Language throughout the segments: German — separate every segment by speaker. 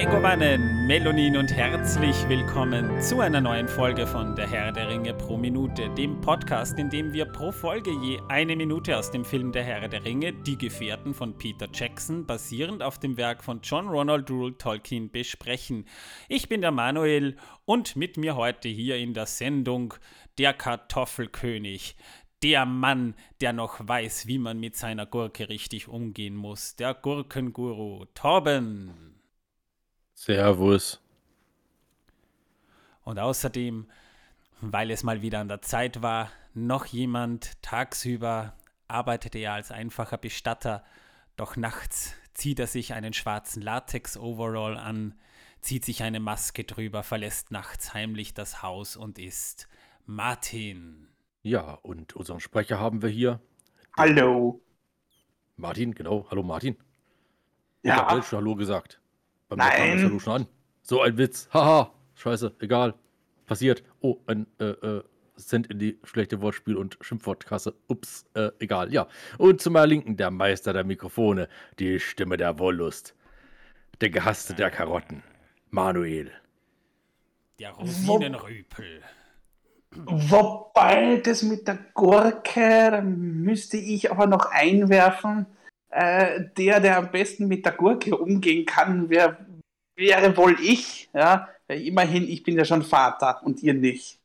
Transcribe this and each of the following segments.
Speaker 1: Megowannen, Melonin und herzlich willkommen zu einer neuen Folge von Der Herr der Ringe pro Minute, dem Podcast, in dem wir pro Folge je eine Minute aus dem Film Der Herr der Ringe, Die Gefährten von Peter Jackson, basierend auf dem Werk von John Ronald Rule Tolkien, besprechen. Ich bin der Manuel und mit mir heute hier in der Sendung der Kartoffelkönig, der Mann, der noch weiß, wie man mit seiner Gurke richtig umgehen muss, der Gurkenguru Torben.
Speaker 2: Servus.
Speaker 1: Und außerdem, weil es mal wieder an der Zeit war, noch jemand tagsüber arbeitete er als einfacher Bestatter, doch nachts zieht er sich einen schwarzen Latex-Overall an, zieht sich eine Maske drüber, verlässt nachts heimlich das Haus und ist Martin.
Speaker 2: Ja, und unseren Sprecher haben wir hier.
Speaker 3: Hallo.
Speaker 2: Martin, genau. Hallo Martin.
Speaker 3: Ja.
Speaker 2: Ich habe schon Hallo gesagt. Beim
Speaker 3: Nein.
Speaker 2: Schon an. So ein Witz. Haha. Scheiße, egal. Passiert. Oh, ein äh, äh, Cent in die schlechte Wortspiel- und Schimpfwortkasse. Ups, äh, egal. Ja. Und zu meiner Linken der Meister der Mikrofone, die Stimme der Wollust, der Gehasste der Karotten, Manuel.
Speaker 1: Der Rosinenrüpel.
Speaker 3: Wobei das mit der Gurke, da müsste ich aber noch einwerfen, äh, der, der am besten mit der Gurke umgehen kann, wär, wäre wohl ich. Ja? Immerhin, ich bin ja schon Vater und ihr nicht.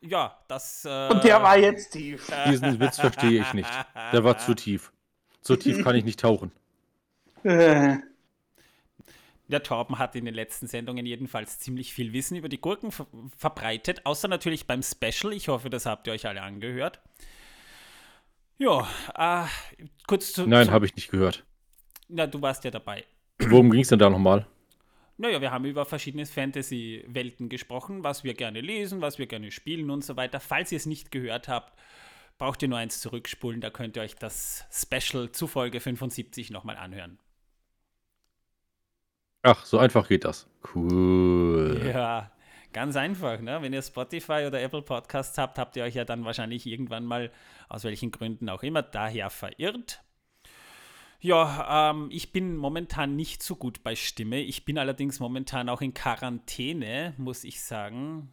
Speaker 1: Ja, das. Äh,
Speaker 3: Und der war jetzt tief.
Speaker 2: Diesen Witz verstehe ich nicht. Der war zu tief. So tief kann ich nicht tauchen.
Speaker 3: Äh,
Speaker 1: Der Torben hat in den letzten Sendungen jedenfalls ziemlich viel Wissen über die Gurken ver verbreitet, außer natürlich beim Special. Ich hoffe, das habt ihr euch alle angehört. Ja, äh, kurz zu.
Speaker 2: Nein, habe ich nicht gehört.
Speaker 1: Na, du warst ja dabei.
Speaker 2: Worum ging es denn da nochmal?
Speaker 1: Naja, wir haben über verschiedene Fantasy-Welten gesprochen, was wir gerne lesen, was wir gerne spielen und so weiter. Falls ihr es nicht gehört habt, braucht ihr nur eins zurückspulen, da könnt ihr euch das Special zu Folge 75 nochmal anhören.
Speaker 2: Ach, so einfach geht das. Cool.
Speaker 1: Ja, ganz einfach. Ne? Wenn ihr Spotify oder Apple Podcasts habt, habt ihr euch ja dann wahrscheinlich irgendwann mal, aus welchen Gründen auch immer, daher verirrt. Ja, ähm, ich bin momentan nicht so gut bei Stimme. Ich bin allerdings momentan auch in Quarantäne, muss ich sagen.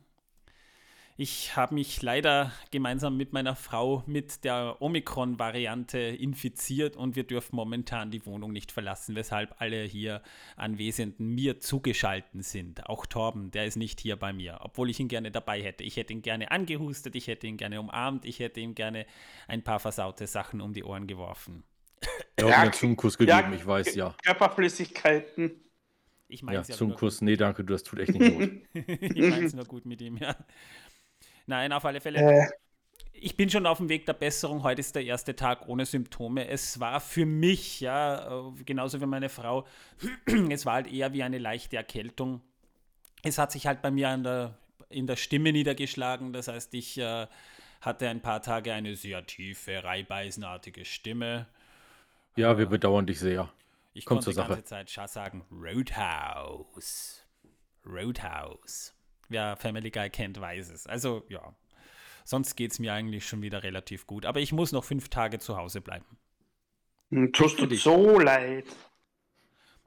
Speaker 1: Ich habe mich leider gemeinsam mit meiner Frau mit der Omikron-Variante infiziert und wir dürfen momentan die Wohnung nicht verlassen, weshalb alle hier Anwesenden mir zugeschalten sind. Auch Torben, der ist nicht hier bei mir, obwohl ich ihn gerne dabei hätte. Ich hätte ihn gerne angehustet, ich hätte ihn gerne umarmt, ich hätte ihm gerne ein paar versaute Sachen um die Ohren geworfen.
Speaker 2: Ja,
Speaker 3: Ja,
Speaker 2: ja, einen Zungenkuss gegeben,
Speaker 3: ja,
Speaker 2: ich weiß, ja.
Speaker 3: Körperflüssigkeiten.
Speaker 1: Ich meine
Speaker 2: Ja,
Speaker 1: es ja nur
Speaker 2: Zungenkuss, nee, danke, du, das tut echt nicht gut.
Speaker 1: ich meine es nur gut mit ihm, ja. Nein, auf alle Fälle.
Speaker 3: Äh,
Speaker 1: Ich bin schon auf dem Weg der Besserung. Heute ist der erste Tag ohne Symptome. Es war für mich, ja, äh, genauso wie meine Frau, es war halt eher wie eine leichte Erkältung. Es hat sich halt bei mir an der, in der Stimme niedergeschlagen. Das heißt, ich äh, hatte ein paar Tage eine sehr tiefe, reibeisenartige Stimme.
Speaker 2: Ja, wir bedauern dich sehr.
Speaker 1: Ich
Speaker 2: Kommt
Speaker 1: konnte
Speaker 2: zur
Speaker 1: die ganze
Speaker 2: Sache.
Speaker 1: Zeit scha- sagen, Roadhouse. Roadhouse. Wer Family Guy kennt, weiß es. Also, ja. Sonst geht es mir eigentlich schon wieder relativ gut. Aber ich muss noch fünf Tage zu Hause bleiben.
Speaker 3: tust du
Speaker 2: dich.
Speaker 3: so leid.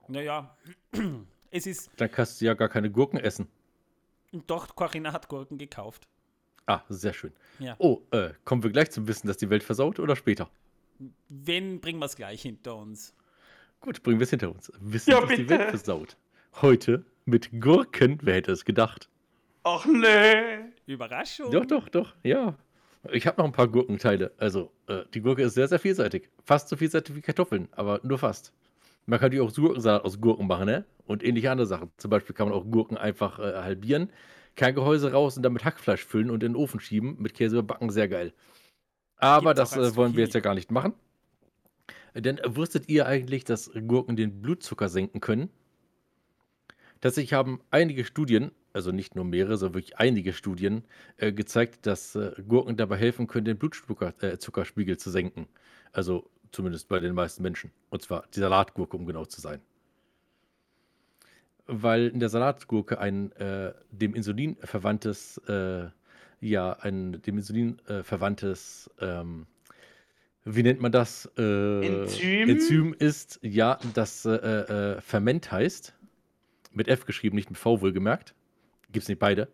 Speaker 1: Naja, es ist.
Speaker 2: Dann kannst du ja gar keine Gurken essen.
Speaker 1: Doch, Corinna hat Gurken gekauft.
Speaker 2: Ah, sehr schön.
Speaker 1: Ja.
Speaker 2: Oh, äh, kommen wir gleich zum Wissen, dass die Welt versaut oder später?
Speaker 1: Wenn, bringen wir es gleich hinter uns.
Speaker 2: Gut, bringen wir es hinter uns. Wissen,
Speaker 3: Ja,
Speaker 2: dass die
Speaker 3: bitte.
Speaker 2: Welt versaut. Heute mit Gurken, wer hätte es gedacht?
Speaker 3: Ach nee.
Speaker 1: Überraschung.
Speaker 2: Doch, doch, doch, ja. Ich habe noch ein paar Gurkenteile. Also, äh, die Gurke ist sehr, sehr vielseitig. Fast so vielseitig wie Kartoffeln, aber nur fast. Man kann natürlich auch Gurkensalat aus Gurken machen, ne? Und ähnliche andere Sachen. Zum Beispiel kann man auch Gurken einfach äh, halbieren, Kerngehäuse raus und damit Hackfleisch füllen und in den Ofen schieben, mit Käse überbacken, sehr geil. Aber
Speaker 1: Gibt's
Speaker 2: das äh, wollen wir jetzt ja gar nicht machen. Denn wusstet ihr eigentlich, dass Gurken den Blutzucker senken können? Tatsächlich haben einige Studien, also nicht nur mehrere, sondern wirklich einige Studien, äh, gezeigt, dass äh, Gurken dabei helfen können, den Blutzuckerspiegel äh, Zuckerspiegel zu senken. Also zumindest bei den meisten Menschen. Und zwar die Salatgurke, um genau zu sein. Weil in der Salatgurke ein äh, dem Insulin verwandtes, äh, ja, ein dem Insulin äh, verwandtes, ähm, wie nennt man das? Äh,
Speaker 3: Enzym?
Speaker 2: Enzym ist, ja, das äh, äh, Ferment heißt. Mit F geschrieben, nicht mit V wohlgemerkt. Gibt es nicht beide.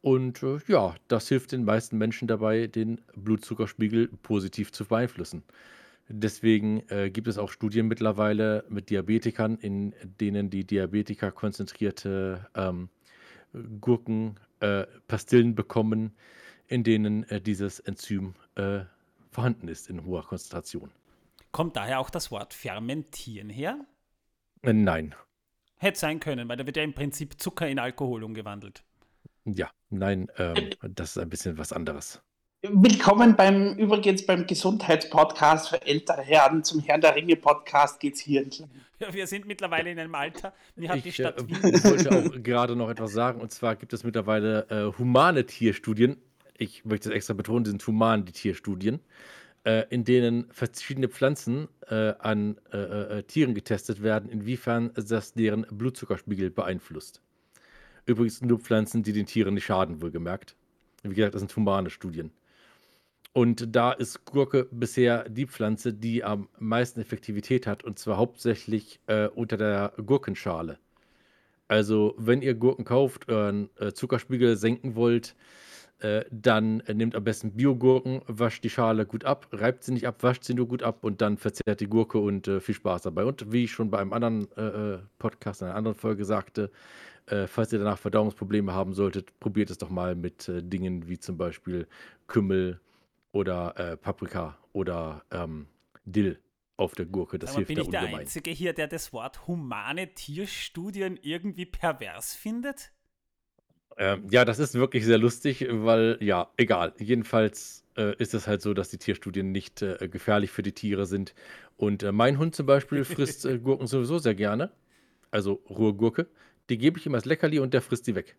Speaker 2: Und äh, ja, das hilft den meisten Menschen dabei, den Blutzuckerspiegel positiv zu beeinflussen. Deswegen äh, gibt es auch Studien mittlerweile mit Diabetikern, in denen die Diabetiker konzentrierte ähm, Gurken, äh, Pastillen bekommen, in denen äh, dieses Enzym äh, vorhanden ist in hoher Konzentration.
Speaker 1: Kommt daher auch das Wort fermentieren her?
Speaker 2: Äh, nein.
Speaker 1: Hätte sein können, weil da wird ja im Prinzip Zucker in Alkohol umgewandelt.
Speaker 2: Ja, nein, ähm, das ist ein bisschen was anderes.
Speaker 3: Willkommen beim übrigens beim Gesundheitspodcast für ältere Herren. Zum Herrn der Ringe Podcast geht es hier entlang.
Speaker 1: Ja, wir sind mittlerweile in einem Alter. Mir hat die
Speaker 2: Ich äh,
Speaker 1: Stadt Wien.
Speaker 2: wollte auch gerade noch etwas sagen, und zwar gibt es mittlerweile äh, humane Tierstudien. Ich möchte es extra betonen, die sind human, die Tierstudien, äh, in denen verschiedene Pflanzen äh, an äh, äh, Tieren getestet werden, inwiefern das deren Blutzuckerspiegel beeinflusst. Übrigens nur Pflanzen, die den Tieren nicht schaden, wohlgemerkt. Wie gesagt, das sind humane Studien. Und da ist Gurke bisher die Pflanze, die am meisten Effektivität hat, und zwar hauptsächlich äh, unter der Gurkenschale. Also, wenn ihr Gurken kauft, euren äh, Zuckerspiegel senken wollt, äh, dann äh, nehmt am besten Biogurken, wascht die Schale gut ab, reibt sie nicht ab, wascht sie nur gut ab und dann verzehrt die Gurke und äh, viel Spaß dabei. Und wie ich schon bei einem anderen äh, äh, Podcast, in einer anderen Folge sagte, falls ihr danach Verdauungsprobleme haben solltet, probiert es doch mal mit Dingen wie zum Beispiel Kümmel oder Paprika oder ähm, Dill auf der Gurke. Das
Speaker 1: Aber
Speaker 2: hilft
Speaker 1: bin
Speaker 2: da
Speaker 1: ich der
Speaker 2: ungemein.
Speaker 1: Einzige hier, der das Wort humane Tierstudien irgendwie pervers findet?
Speaker 2: Ähm, ja, das ist wirklich sehr lustig, weil, ja, egal. Jedenfalls äh, ist es halt so, dass die Tierstudien nicht äh, gefährlich für die Tiere sind. Und äh, mein Hund zum Beispiel frisst äh, Gurken sowieso sehr gerne. Also rohe Gurke. Die gebe ich ihm als Leckerli und der frisst die weg.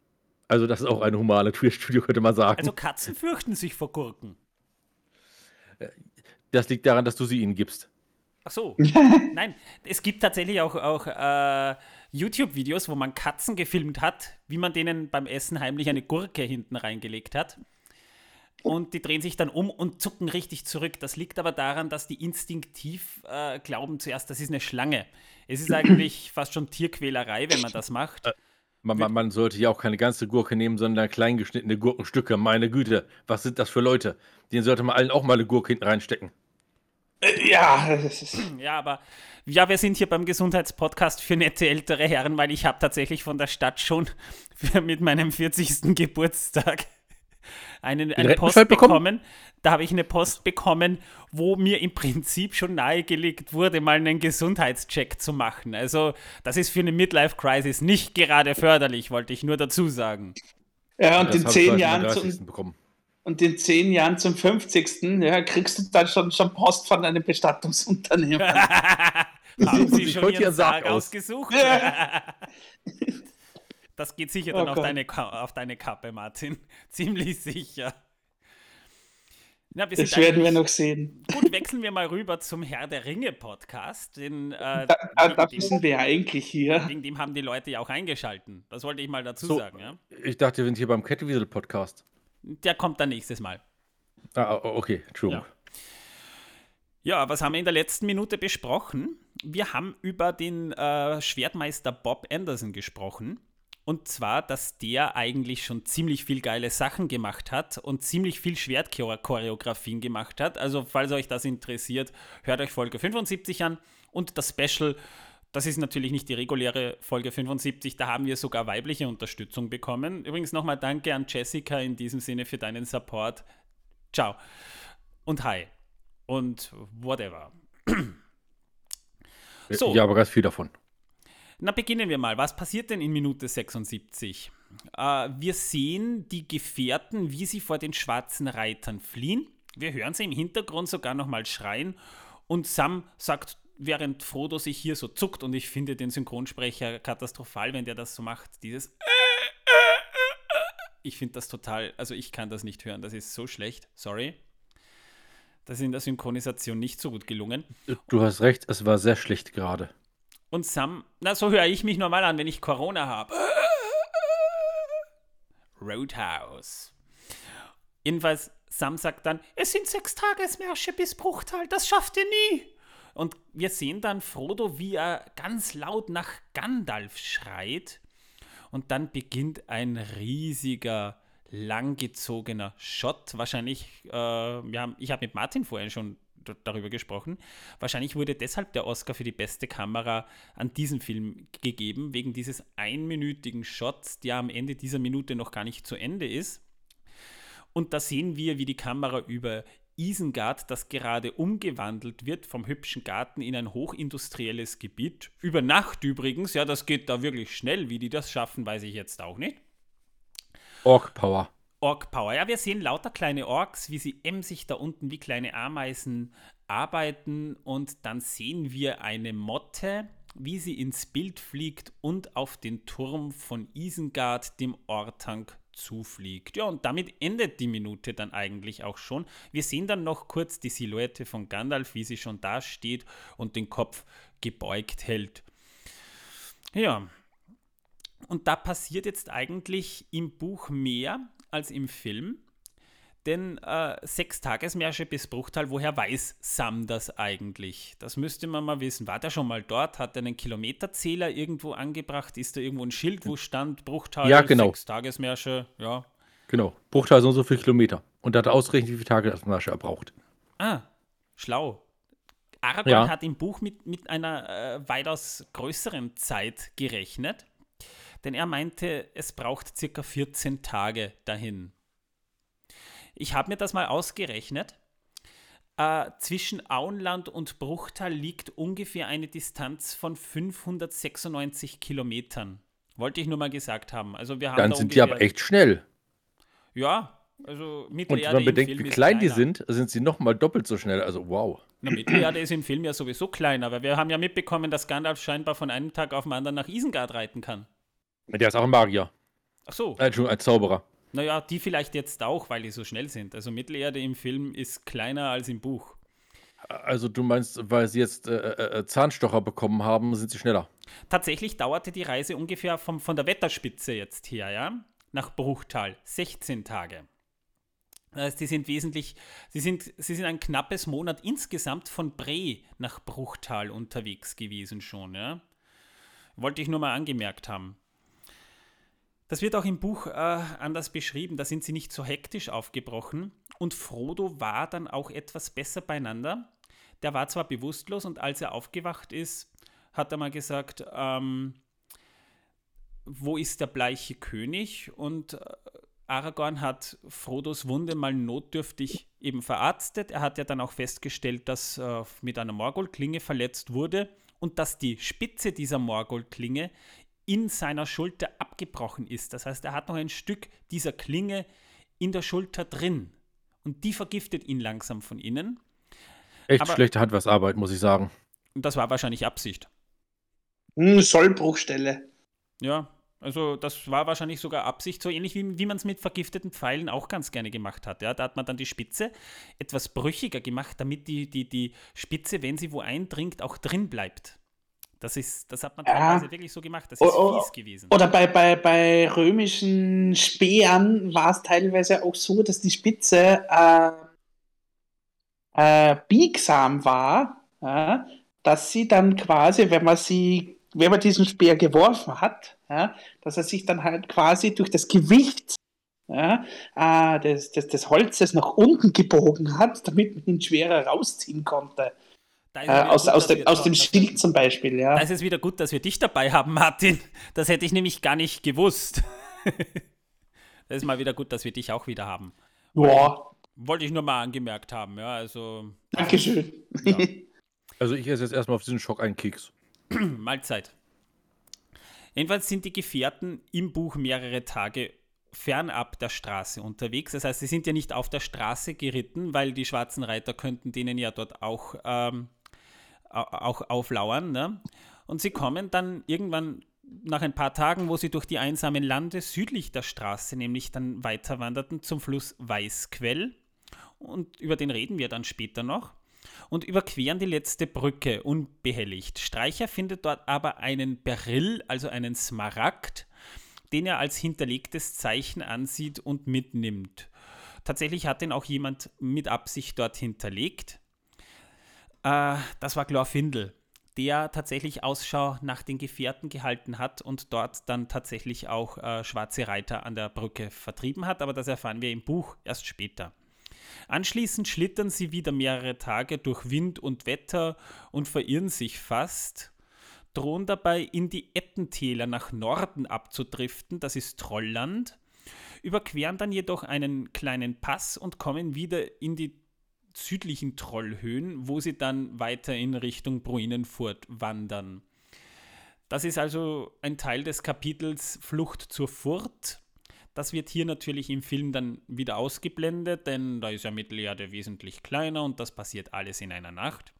Speaker 2: Also das ist auch eine humane Tierstudie, könnte man sagen.
Speaker 1: Also Katzen fürchten sich vor Gurken.
Speaker 2: das liegt daran, dass du sie ihnen gibst.
Speaker 1: Ach so. Nein, es gibt tatsächlich auch, auch äh, YouTube-Videos, wo man Katzen gefilmt hat, wie man denen beim Essen heimlich eine Gurke hinten reingelegt hat. Und die drehen sich dann um und zucken richtig zurück. Das liegt aber daran, dass die instinktiv äh, glauben zuerst, das ist eine Schlange. Es ist eigentlich fast schon Tierquälerei, wenn man das macht.
Speaker 2: Man, man, man sollte ja auch keine ganze Gurke nehmen, sondern klein geschnittene Gurkenstücke. Meine Güte, was sind das für Leute? Denen sollte man allen auch mal eine Gurke hinten reinstecken.
Speaker 3: Äh, Ja,
Speaker 1: Ja, aber ja, wir sind hier beim Gesundheitspodcast für nette ältere Herren, weil ich habe tatsächlich von der Stadt schon für, mit meinem 40. Geburtstag einen, eine Post
Speaker 2: bekommen?
Speaker 1: bekommen. Da habe ich eine Post bekommen, wo mir im Prinzip schon nahegelegt wurde, mal einen Gesundheitscheck zu machen. Also das ist für eine Midlife-Crisis nicht gerade förderlich, wollte ich nur dazu sagen.
Speaker 3: ja, und in zehn Jahren
Speaker 2: 30.
Speaker 3: zum,
Speaker 2: bekommen.
Speaker 3: Und in zehn Jahren zum 50. Ja, kriegst du dann schon, schon Post von einem Bestattungsunternehmen.
Speaker 1: Haben Sie
Speaker 2: Ich
Speaker 1: schon Ihren
Speaker 2: Sarg
Speaker 1: Sarg
Speaker 2: aus.
Speaker 1: ausgesucht?
Speaker 3: Ja.
Speaker 1: Das geht sicher
Speaker 3: Oh
Speaker 1: dann auf,
Speaker 3: Gott.
Speaker 1: deine auf deine Kappe, Martin. Ziemlich sicher. Na, wir
Speaker 3: Das werden wir noch sehen.
Speaker 1: Gut, wechseln wir mal rüber zum Herr der Ringe Podcast. Den, äh,
Speaker 3: Da, da,
Speaker 1: dem,
Speaker 3: sind wir ja eigentlich hier.
Speaker 1: wegen dem haben die Leute ja auch eingeschalten. Das wollte ich mal dazu
Speaker 2: So.
Speaker 1: sagen. Ja?
Speaker 2: Ich dachte, wir sind hier beim Kettwiesel-Podcast.
Speaker 1: Der kommt dann nächstes Mal.
Speaker 2: Ah, okay, Entschuldigung.
Speaker 1: Ja, was haben wir in der letzten Minute besprochen? Wir haben über den äh, Schwertmeister Bob Anderson gesprochen. Und zwar, dass der eigentlich schon ziemlich viel geile Sachen gemacht hat und ziemlich viel Schwertchoreografien gemacht hat. Also, falls euch das interessiert, hört euch Folge 75 an. Und das Special, das ist natürlich nicht die reguläre Folge 75, da haben wir sogar weibliche Unterstützung bekommen. Übrigens nochmal danke an Jessica in diesem Sinne für deinen Support. Ciao. Und hi und whatever. So.
Speaker 2: Ja, aber ganz viel davon.
Speaker 1: Na, beginnen wir mal. Was passiert denn in Minute 76? Äh, wir sehen die Gefährten, wie sie vor den schwarzen Reitern fliehen. Wir hören sie im Hintergrund sogar nochmal schreien. Und Sam sagt, während Frodo sich hier so zuckt, und ich finde den Synchronsprecher katastrophal, wenn der das so macht, dieses Ich finde das total, also ich kann das nicht hören, das ist so schlecht, sorry. Das ist in der Synchronisation nicht so gut gelungen.
Speaker 2: Du hast recht, es war sehr schlecht gerade.
Speaker 1: Und Sam, na, so höre ich mich normal an, wenn ich Corona habe. Roadhouse. Jedenfalls, Sam sagt dann, es sind sechs Tagesmärsche bis Bruchtal, das schafft ihr nie. Und wir sehen dann Frodo, wie er ganz laut nach Gandalf schreit. Und dann beginnt ein riesiger, langgezogener Shot. Wahrscheinlich, äh, haben, ich habe mit Martin vorhin schon darüber gesprochen. Wahrscheinlich wurde deshalb der Oscar für die beste Kamera an diesem Film gegeben, wegen dieses einminütigen Shots, der am Ende dieser Minute noch gar nicht zu Ende ist. Und da sehen wir, wie die Kamera über Isengard, das gerade umgewandelt wird vom hübschen Garten in ein hochindustrielles Gebiet. Über Nacht übrigens, ja, das geht da wirklich schnell. Wie die das schaffen, weiß ich jetzt auch nicht.
Speaker 2: Ork Power.
Speaker 1: Ork Power. Ja, wir sehen lauter kleine Orks, wie sie emsig da unten wie kleine Ameisen arbeiten und dann sehen wir eine Motte, wie sie ins Bild fliegt und auf den Turm von Isengard, dem Ortank, zufliegt. Ja, und damit endet die Minute dann eigentlich auch schon. Wir sehen dann noch kurz die Silhouette von Gandalf, wie sie schon da steht und den Kopf gebeugt hält. Ja, und da passiert jetzt eigentlich im Buch mehr als im Film. Denn äh, sechs Tagesmärsche bis Bruchtal, woher weiß Sam das eigentlich? Das müsste man mal wissen. War der schon mal dort? Hat er einen Kilometerzähler irgendwo angebracht? Ist da irgendwo ein Schild, wo stand Bruchtal,
Speaker 2: ja, genau.
Speaker 1: sechs Tagesmärsche? Ja.
Speaker 2: Genau. Bruchtal so und so viele Kilometer. Und da hat er ausgerechnet, wie viele Tagesmärsche er braucht.
Speaker 1: Ah, schlau. Aragorn ja. hat im Buch mit, mit einer äh, weitaus größeren Zeit gerechnet. Denn er meinte, es braucht circa 14 Tage dahin. Ich habe mir das mal ausgerechnet. Äh, zwischen Auenland und Bruchtal liegt ungefähr eine Distanz von 596 Kilometern. Wollte ich nur mal gesagt haben. Also wir haben
Speaker 2: Dann
Speaker 1: da
Speaker 2: sind die aber echt schnell.
Speaker 1: Ja, also
Speaker 2: Und wenn man bedenkt, wie klein die sind, sind sie nochmal doppelt so schnell. Also wow.
Speaker 1: Na, Mittelerde ist im Film ja sowieso klein, aber wir haben ja mitbekommen, dass Gandalf scheinbar von einem Tag auf den anderen nach Isengard reiten kann.
Speaker 2: Der ist auch ein Magier.
Speaker 1: Ach so.
Speaker 2: Äh, Entschuldigung, ein Zauberer.
Speaker 1: Naja, die vielleicht jetzt auch, weil die so schnell sind. Also Mittelerde im Film ist kleiner als im Buch.
Speaker 2: Also du meinst, weil sie jetzt äh, äh, äh, Zahnstocher bekommen haben, sind sie schneller?
Speaker 1: Tatsächlich dauerte die Reise ungefähr vom, von der Wetterspitze jetzt her, ja, nach Bruchtal 16 Tage. Das heißt, die sind wesentlich, sie sind, sie sind ein knappes Monat insgesamt von Bre nach Bruchtal unterwegs gewesen schon, ja. Wollte ich nur mal angemerkt haben. Das wird auch im Buch äh, anders beschrieben, da sind sie nicht so hektisch aufgebrochen und Frodo war dann auch etwas besser beieinander. Der war zwar bewusstlos und als er aufgewacht ist, hat er mal gesagt, ähm, wo ist der bleiche König? Und äh, Aragorn hat Frodos Wunde mal notdürftig eben verarztet. Er hat ja dann auch festgestellt, dass äh, mit einer Morgulklinge verletzt wurde und dass die Spitze dieser Morgulklinge in seiner Schulter abgebrochen ist. Das heißt, er hat noch ein Stück dieser Klinge in der Schulter drin. Und die vergiftet ihn langsam von innen.
Speaker 2: Echt Aber, schlechte Handwerksarbeit, muss ich sagen.
Speaker 1: Und das war wahrscheinlich Absicht.
Speaker 3: Hm, Sollbruchstelle.
Speaker 1: Ja, also das war wahrscheinlich sogar Absicht, so ähnlich wie, wie man es mit vergifteten Pfeilen auch ganz gerne gemacht hat. Ja, da hat man dann die Spitze etwas brüchiger gemacht, damit die, die, die Spitze, wenn sie wo eindringt, auch drin bleibt. Das, ist, das hat man teilweise ja. wirklich so gemacht. Das ist
Speaker 3: o fies gewesen. Oder bei, bei, bei römischen Speeren war es teilweise auch so, dass die Spitze äh, äh, biegsam war, äh, dass sie dann quasi, wenn man sie, wenn man diesen Speer geworfen hat, dass er sich dann halt quasi durch das Gewicht ja, äh, des, des, des Holzes nach unten gebogen hat, damit man ihn schwerer rausziehen konnte. Äh, aus, gut, aus, dem, aus dem Schild zum Beispiel, ja.
Speaker 1: Da ist es wieder gut, dass wir dich dabei haben, Martin. Das hätte ich nämlich gar nicht gewusst. das ist mal wieder gut, dass wir dich auch wieder haben.
Speaker 3: Boah.
Speaker 1: Wollte ich nur mal angemerkt haben, ja, also.
Speaker 3: Dankeschön. Ja.
Speaker 2: Also ich esse jetzt erstmal auf diesen Schock einen Keks.
Speaker 1: Mahlzeit. Jedenfalls sind die Gefährten im Buch mehrere Tage fernab der Straße unterwegs. Das heißt, sie sind ja nicht auf der Straße geritten, weil die schwarzen Reiter könnten denen ja dort auch ähm, auch auflauern. Ne? Und sie kommen dann irgendwann nach ein paar Tagen, wo sie durch die einsamen Lande südlich der Straße nämlich dann weiter wanderten zum Fluss Weißquell. Und über den reden wir dann später noch. Und überqueren die letzte Brücke unbehelligt. Streicher findet dort aber einen Beryl, also einen Smaragd, den er als hinterlegtes Zeichen ansieht und mitnimmt. Tatsächlich hat ihn auch jemand mit Absicht dort hinterlegt. Äh, das war Glorfindel, der tatsächlich Ausschau nach den Gefährten gehalten hat und dort dann tatsächlich auch äh, schwarze Reiter an der Brücke vertrieben hat, aber das erfahren wir im Buch erst später. Anschließend schlittern sie wieder mehrere Tage durch Wind und Wetter und verirren sich fast, drohen dabei in die Ettentäler nach Norden abzudriften, das ist Trollland, überqueren dann jedoch einen kleinen Pass und kommen wieder in die südlichen Trollhöhen, wo sie dann weiter in Richtung Bruinenfurt wandern. Das ist also ein Teil des Kapitels Flucht zur Furt. Das wird hier natürlich im Film dann wieder ausgeblendet, denn da ist ja Mittelerde wesentlich kleiner und das passiert alles in einer Nacht.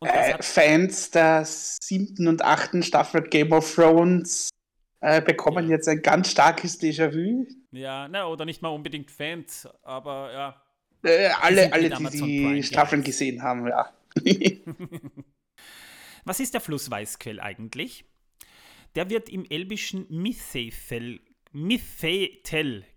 Speaker 3: Äh, Fans der siebten und achten Staffel Game of Thrones äh, bekommen jetzt ein ganz starkes Déjà-vu.
Speaker 1: Ja, na, oder nicht mal unbedingt Fans, aber ja.
Speaker 3: Äh, alle, alle, die die Staffeln gesehen haben, ja.
Speaker 1: Was ist der Fluss Weißquell eigentlich? Der wird im elbischen Mithethel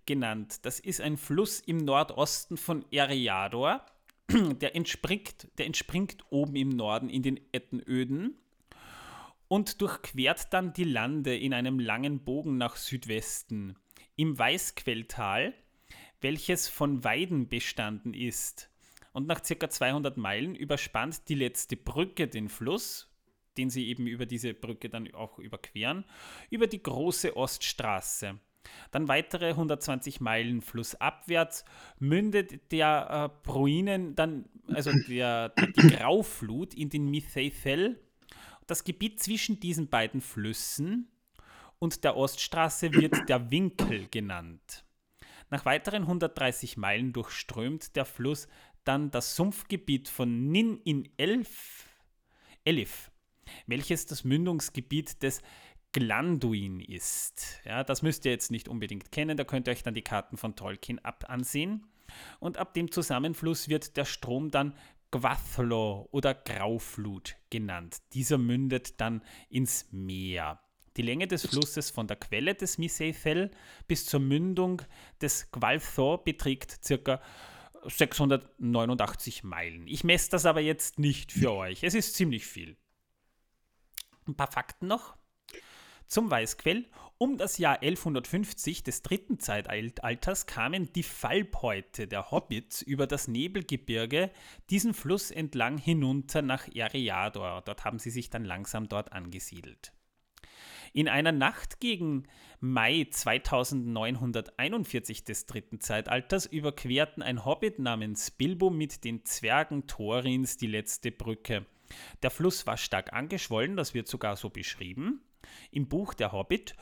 Speaker 1: genannt. Das ist ein Fluss im Nordosten von Eriador. Der entspringt, der entspringt oben im Norden in den Ettenöden und durchquert dann die Lande in einem langen Bogen nach Südwesten. Im Weißquelltal welches von Weiden bestanden ist. Und nach circa 200 Meilen überspannt die letzte Brücke den Fluss, den sie eben über diese Brücke dann auch überqueren, über die große Oststraße. Dann weitere 120 Meilen flussabwärts mündet der äh, Bruinen dann, also der, die Grauflut in den Mithethel. Das Gebiet zwischen diesen beiden Flüssen und der Oststraße wird der Winkel genannt. Nach weiteren 130 Meilen durchströmt der Fluss dann das Sumpfgebiet von Nin in Elf, Elif, welches das Mündungsgebiet des Glanduin ist. Ja, das müsst ihr jetzt nicht unbedingt kennen, da könnt ihr euch dann die Karten von Tolkien ab ansehen. Und ab dem Zusammenfluss wird der Strom dann Gwathlo oder Grauflut genannt. Dieser mündet dann ins Meer. Die Länge des Flusses von der Quelle des Miseithel bis zur Mündung des Gwalthor beträgt ca. 689 Meilen. Ich messe das aber jetzt nicht für euch. Es ist ziemlich viel. Ein paar Fakten noch zum Weißquell. Um das Jahr 1150 des dritten Zeitalters kamen die Fallbeute der Hobbits über das Nebelgebirge diesen Fluss entlang hinunter nach Eriador. Dort haben sie sich dann langsam dort angesiedelt. In einer Nacht gegen Mai 2941 des dritten Zeitalters überquerten ein Hobbit namens Bilbo mit den Zwergen Thorins die letzte Brücke. Der Fluss war stark angeschwollen, das wird sogar so beschrieben im Buch Der Hobbit,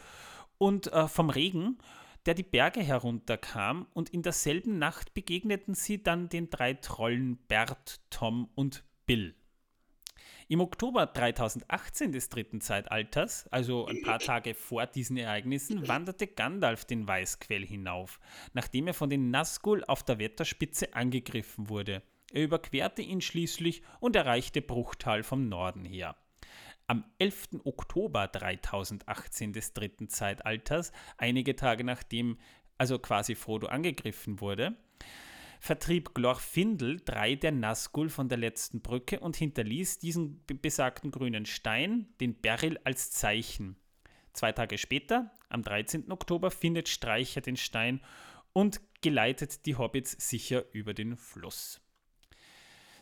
Speaker 1: und äh, vom Regen, der die Berge herunterkam, und in derselben Nacht begegneten sie dann den drei Trollen Bert, Tom und Bill. Im Oktober 3018 des dritten Zeitalters, also ein paar Tage vor diesen Ereignissen, wanderte Gandalf den Weißquell hinauf, nachdem er von den Nazgul auf der Wetterspitze angegriffen wurde. Er überquerte ihn schließlich und erreichte Bruchtal vom Norden her. Am 11. Oktober 3018 des dritten Zeitalters, einige Tage nachdem also quasi Frodo angegriffen wurde, vertrieb Glorfindel drei der Nazgul von der letzten Brücke und hinterließ diesen besagten grünen Stein, den Beryl, als Zeichen. Zwei Tage später, am 13. Oktober, findet Streicher den Stein und geleitet die Hobbits sicher über den Fluss.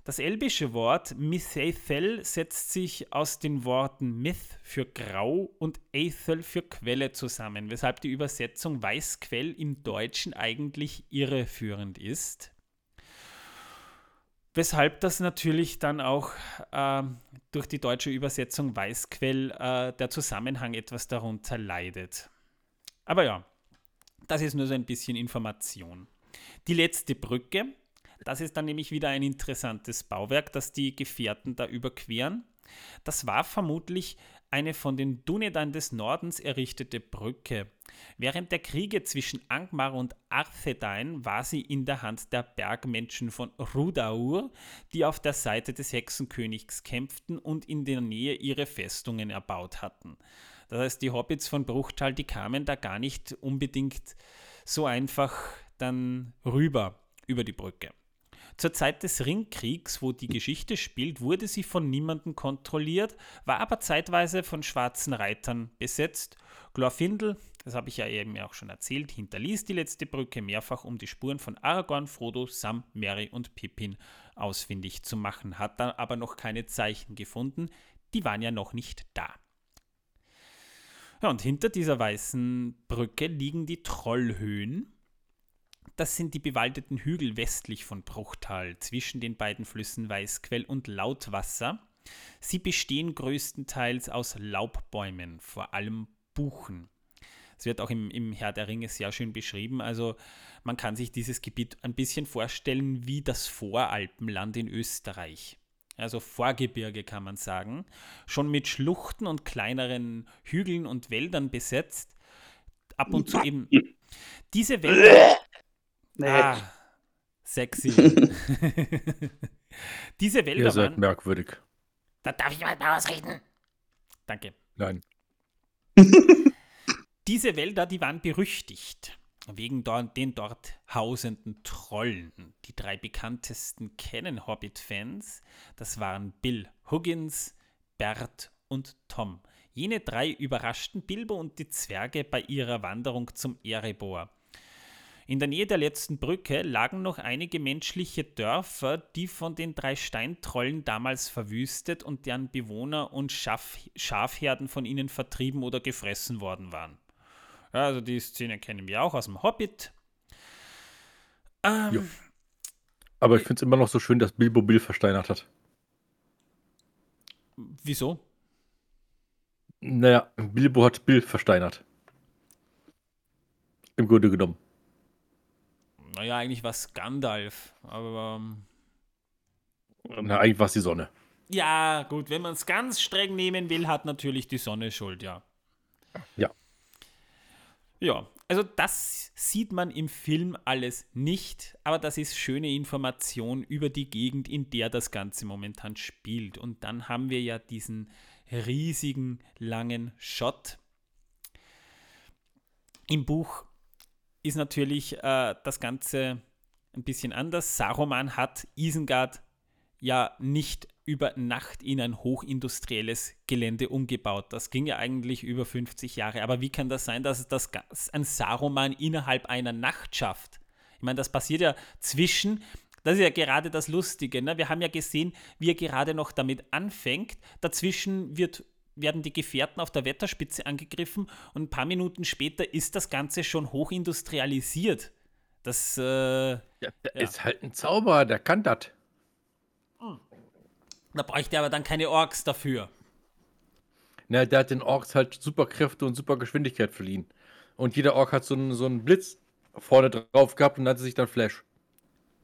Speaker 1: Das elbische Wort Mithethel setzt sich aus den Worten Myth für Grau und Aethel für Quelle zusammen, weshalb die Übersetzung Weißquell im Deutschen eigentlich irreführend ist. Weshalb das natürlich dann auch äh, durch die deutsche Übersetzung Weißquell äh, der Zusammenhang etwas darunter leidet. Aber ja, das ist nur so ein bisschen Information. Die letzte Brücke das ist dann nämlich wieder ein interessantes Bauwerk, das die Gefährten da überqueren. Das war vermutlich eine von den Dunedain des Nordens errichtete Brücke. Während der Kriege zwischen Angmar und Arthedain war sie in der Hand der Bergmenschen von Rudaur, die auf der Seite des Hexenkönigs kämpften und in der Nähe ihre Festungen erbaut hatten. Das heißt, die Hobbits von Bruchtal, die kamen da gar nicht unbedingt so einfach dann rüber über die Brücke. Zur Zeit des Ringkriegs, wo die Geschichte spielt, wurde sie von niemandem kontrolliert, war aber zeitweise von schwarzen Reitern besetzt. Glorfindel, das habe ich ja eben auch schon erzählt, hinterließ die letzte Brücke mehrfach, um die Spuren von Aragorn, Frodo, Sam, Mary und Pippin ausfindig zu machen, hat dann aber noch keine Zeichen gefunden, die waren ja noch nicht da. Ja, und hinter dieser weißen Brücke liegen die Trollhöhen. Das sind die bewaldeten Hügel westlich von Bruchtal, zwischen den beiden Flüssen Weißquell und Lautwasser. Sie bestehen größtenteils aus Laubbäumen, vor allem Buchen. Es wird auch im, im Herr der Ringe sehr schön beschrieben. Also man kann sich dieses Gebiet ein bisschen vorstellen wie das Voralpenland in Österreich also Vorgebirge kann man sagen, schon mit Schluchten und kleineren Hügeln und Wäldern besetzt. Ab und zu eben diese Wälder. Nee. Ah, sexy. diese Wälder
Speaker 2: Ihr seid waren, merkwürdig.
Speaker 1: Da darf ich mal ausreden. Danke.
Speaker 2: Nein.
Speaker 1: diese Wälder, die waren berüchtigt wegen den dort hausenden Trollen. Die drei bekanntesten kennen Hobbit-Fans. Das waren Bill Huggins, Bert und Tom. Jene drei überraschten Bilbo und die Zwerge bei ihrer Wanderung zum Erebor. In der Nähe der letzten Brücke lagen noch einige menschliche Dörfer, die von den drei Steintrollen damals verwüstet und deren Bewohner und Schaf Schafherden von ihnen vertrieben oder gefressen worden waren. Ja, also die Szene kennen wir auch aus dem Hobbit.
Speaker 2: Ähm, Aber ich finde es immer noch so schön, dass Bilbo Bill versteinert hat.
Speaker 1: Wieso?
Speaker 2: Naja, Bilbo hat Bill versteinert. Im Grunde genommen.
Speaker 1: Naja, eigentlich war es Gandalf, aber.
Speaker 2: Ähm, Na, eigentlich war es die Sonne.
Speaker 1: Ja, gut, wenn man es ganz streng nehmen will, hat natürlich die Sonne Schuld, ja.
Speaker 2: Ja.
Speaker 1: Ja, also das sieht man im Film alles nicht, aber das ist schöne Information über die Gegend, in der das Ganze momentan spielt. Und dann haben wir ja diesen riesigen langen Shot. Im Buch ist natürlich äh, das Ganze ein bisschen anders. Saruman hat Isengard ja nicht über Nacht in ein hochindustrielles Gelände umgebaut. Das ging ja eigentlich über 50 Jahre. Aber wie kann das sein, dass das ein Saruman innerhalb einer Nacht schafft? Ich meine, das passiert ja zwischen, das ist ja gerade das Lustige. Ne? Wir haben ja gesehen, wie er gerade noch damit anfängt. Dazwischen wird, werden die Gefährten auf der Wetterspitze angegriffen und ein paar Minuten später ist das Ganze schon hochindustrialisiert. Das äh, ja,
Speaker 2: der ja. ist halt ein Zauberer, der kann das.
Speaker 1: Da bräuchte er aber dann keine Orks dafür.
Speaker 2: Na, der hat den Orks halt super Kräfte und super Geschwindigkeit verliehen. Und jeder Ork hat so einen, so einen Blitz vorne drauf gehabt und nannte sich dann Flash.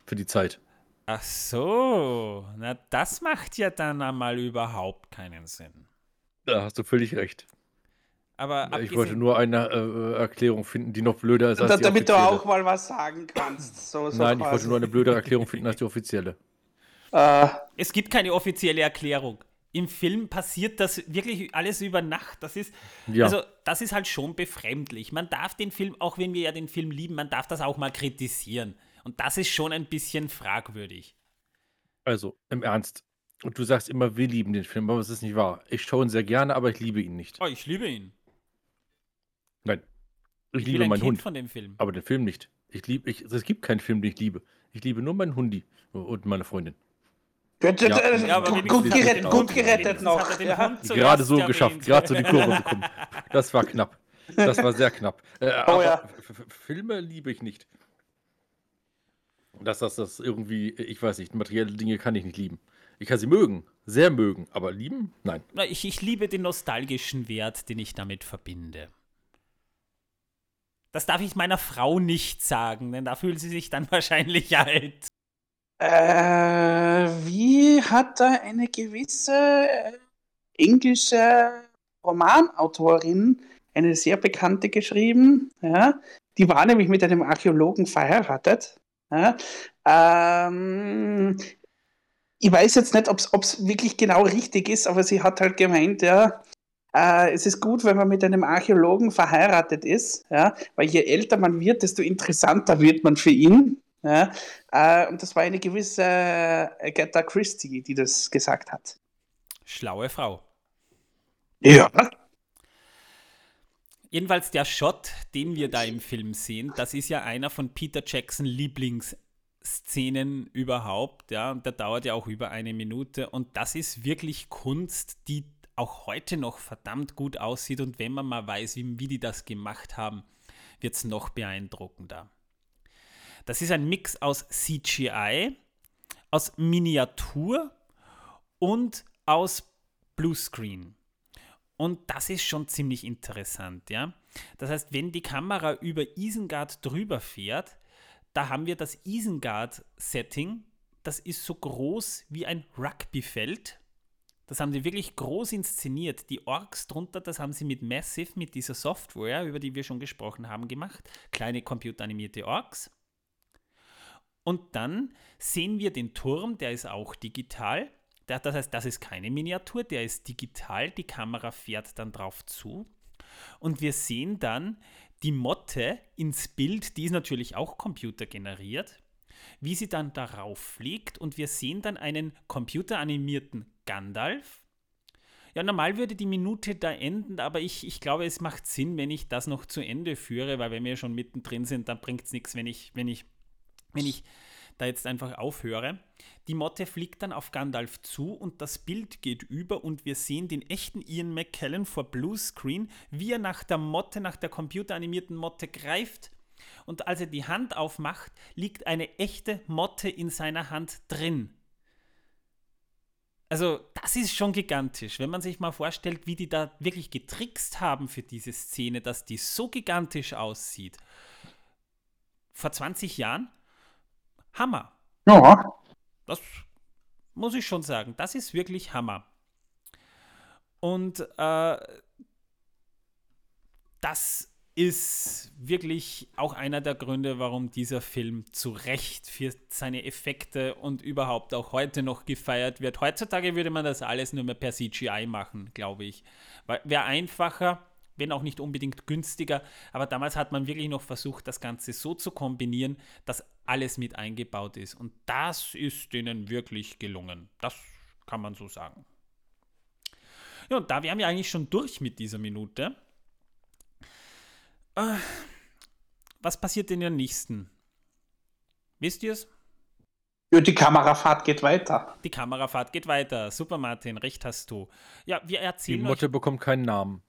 Speaker 2: Für die Zeit.
Speaker 1: Ach so, na das macht ja dann einmal überhaupt keinen Sinn.
Speaker 2: Da hast du völlig recht.
Speaker 1: Aber
Speaker 2: ich wollte nur eine äh, Erklärung finden, die noch blöder ist
Speaker 3: als die Damit offizielle. du auch mal was sagen kannst.
Speaker 2: So, so Nein, quasi. ich wollte nur eine blöde Erklärung finden als die offizielle.
Speaker 1: Äh, es gibt keine offizielle Erklärung. Im Film passiert das wirklich alles über Nacht. Das ist, ja. also, das ist halt schon befremdlich. Man darf den Film, auch wenn wir ja den Film lieben, man darf das auch mal kritisieren. Und das ist schon ein bisschen fragwürdig.
Speaker 2: Also, im Ernst. Und du sagst immer, wir lieben den Film, aber es ist nicht wahr. Ich schaue ihn sehr gerne, aber ich liebe ihn nicht.
Speaker 1: Oh, ich liebe ihn.
Speaker 2: Nein. Ich, ich liebe meinen Hund. von dem Film. Aber den Film nicht. Ich liebe, ich, es gibt keinen Film, den ich liebe. Ich liebe nur meinen Hundi und meine Freundin.
Speaker 3: Gut, ja, äh, ja, gut, gerettet, gut gerettet noch.
Speaker 2: Ja. Gerade so geschafft, gerade so die Kurve bekommen. Das war knapp. Das war sehr knapp. Äh, oh, aber ja. Filme liebe ich nicht. Dass das, das irgendwie, ich weiß nicht, materielle Dinge kann ich nicht lieben. Ich kann sie mögen, sehr mögen, aber lieben? Nein.
Speaker 1: Ich, ich liebe den nostalgischen Wert, den ich damit verbinde. Das darf ich meiner Frau nicht sagen, denn da fühlt sie sich dann wahrscheinlich alt.
Speaker 3: Äh, wie hat da eine gewisse äh, englische Romanautorin, eine sehr bekannte, geschrieben? Ja? Die war nämlich mit einem Archäologen verheiratet. Ja? Ähm, ich weiß jetzt nicht, ob es wirklich genau richtig ist, aber sie hat halt gemeint, ja, äh, es ist gut, wenn man mit einem Archäologen verheiratet ist, ja, weil je älter man wird, desto interessanter wird man für ihn. Ja, äh, und das war eine gewisse Agatha Christie, die das gesagt hat.
Speaker 1: Schlaue Frau.
Speaker 3: Ja.
Speaker 1: Jedenfalls der Shot, den wir da im Film sehen, das ist ja einer von Peter Jackson Lieblingsszenen überhaupt, ja, und der dauert ja auch über eine Minute und das ist wirklich Kunst, die auch heute noch verdammt gut aussieht und wenn man mal weiß, wie, wie die das gemacht haben, wird es noch beeindruckender. Das ist ein Mix aus CGI, aus Miniatur und aus Bluescreen. Und das ist schon ziemlich interessant, ja. Das heißt, wenn die Kamera über Isengard drüber fährt, da haben wir das Isengard-Setting, das ist so groß wie ein Rugbyfeld. Das haben sie wirklich groß inszeniert. Die Orks drunter, das haben sie mit Massive, mit dieser Software, über die wir schon gesprochen haben, gemacht. Kleine computeranimierte Orks. Und dann sehen wir den Turm, der ist auch digital. Das heißt, das ist keine Miniatur, der ist digital. Die Kamera fährt dann drauf zu. Und wir sehen dann die Motte ins Bild, die ist natürlich auch computergeneriert, wie sie dann darauf fliegt. Und wir sehen dann einen computeranimierten Gandalf. Ja, normal würde die Minute da enden, aber ich, ich glaube, es macht Sinn, wenn ich das noch zu Ende führe, weil wenn wir schon mittendrin sind, dann bringt es nichts, wenn ich, wenn ich, wenn ich da jetzt einfach aufhöre. Die Motte fliegt dann auf Gandalf zu und das Bild geht über und wir sehen den echten Ian McKellen vor Bluescreen, wie er nach der Motte, nach der computeranimierten Motte greift. Und als er die Hand aufmacht, liegt eine echte Motte in seiner Hand drin. Also, das ist schon gigantisch, wenn man sich mal vorstellt, wie die da wirklich getrickst haben für diese Szene, dass die so gigantisch aussieht. Vor 20 Jahren Hammer.
Speaker 3: Ja.
Speaker 1: Das muss ich schon sagen. Das ist wirklich Hammer. Und äh, das ist wirklich auch einer der Gründe, warum dieser Film zu Recht für seine Effekte und überhaupt auch heute noch gefeiert wird. Heutzutage würde man das alles nur mehr per CGI machen, glaube ich. Wäre einfacher, wenn auch nicht unbedingt günstiger. Aber damals hat man wirklich noch versucht, das Ganze so zu kombinieren, dass alles mit eingebaut ist. Und das ist denen wirklich gelungen. Das kann man so sagen. Ja, und da wären wir eigentlich schon durch mit dieser Minute. Äh, was passiert in der nächsten? Wisst ihr es?
Speaker 3: Ja, die Kamerafahrt geht weiter.
Speaker 1: Die Kamerafahrt geht weiter. Super, Martin, recht hast du. Ja, wir erzählen.
Speaker 2: Die Motte euch, bekommt keinen Namen.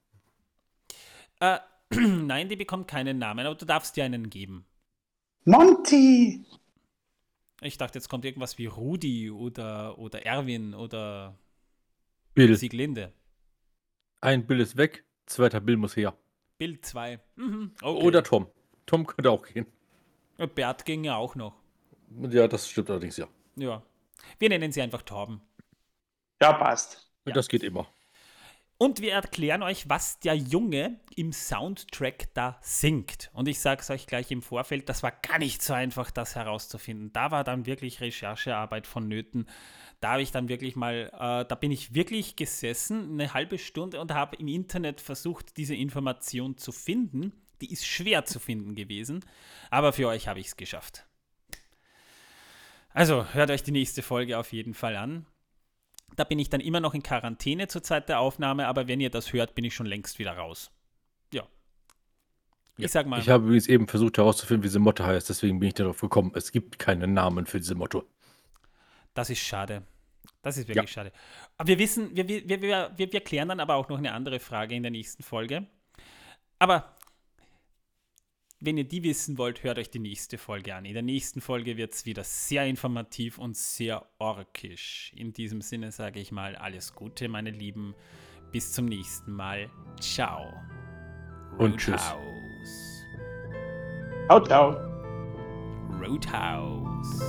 Speaker 1: Äh, nein, die bekommt keinen Namen, aber du darfst dir einen geben.
Speaker 3: Monty!
Speaker 1: Ich dachte, jetzt kommt irgendwas wie Rudi oder, oder Erwin oder
Speaker 2: Bill.
Speaker 1: Sieglinde.
Speaker 2: Ein Bill ist weg, zweiter Bill muss her.
Speaker 1: Bill 2.
Speaker 2: Mhm, okay. Oder Tom. Tom könnte auch gehen.
Speaker 1: Bert ging ja auch noch.
Speaker 2: Ja, das stimmt allerdings, ja.
Speaker 1: Ja. Wir nennen sie einfach Torben.
Speaker 3: Ja, passt.
Speaker 2: Ja. Das geht immer.
Speaker 1: Und wir erklären euch, was der Junge im Soundtrack da singt. Und ich sage es euch gleich im Vorfeld, das war gar nicht so einfach, das herauszufinden. Da war dann wirklich Recherchearbeit vonnöten. Da habe ich dann wirklich mal, äh, da bin ich wirklich gesessen, eine halbe Stunde und habe im Internet versucht, diese Information zu finden. Die ist schwer zu finden gewesen, aber für euch habe ich es geschafft. Also hört euch die nächste Folge auf jeden Fall an. Da bin ich dann immer noch in Quarantäne zur Zeit der Aufnahme, aber wenn ihr das hört, bin ich schon längst wieder raus. Ja.
Speaker 2: Ich ja, sag mal. Ich habe übrigens eben versucht herauszufinden, wie diese Motto heißt, deswegen bin ich darauf gekommen. Es gibt keinen Namen für diese Motto.
Speaker 1: Das ist schade. Das ist wirklich ja. schade. Aber wir wissen, wir, wir, wir, wir, wir klären dann aber auch noch eine andere Frage in der nächsten Folge. Aber wenn ihr die wissen wollt, hört euch die nächste Folge an. In der nächsten Folge wird es wieder sehr informativ und sehr orkisch. In diesem Sinne sage ich mal alles Gute, meine Lieben. Bis zum nächsten Mal. Ciao.
Speaker 2: Und tschüss.
Speaker 3: Ciao, ciao.
Speaker 1: Roadhouse.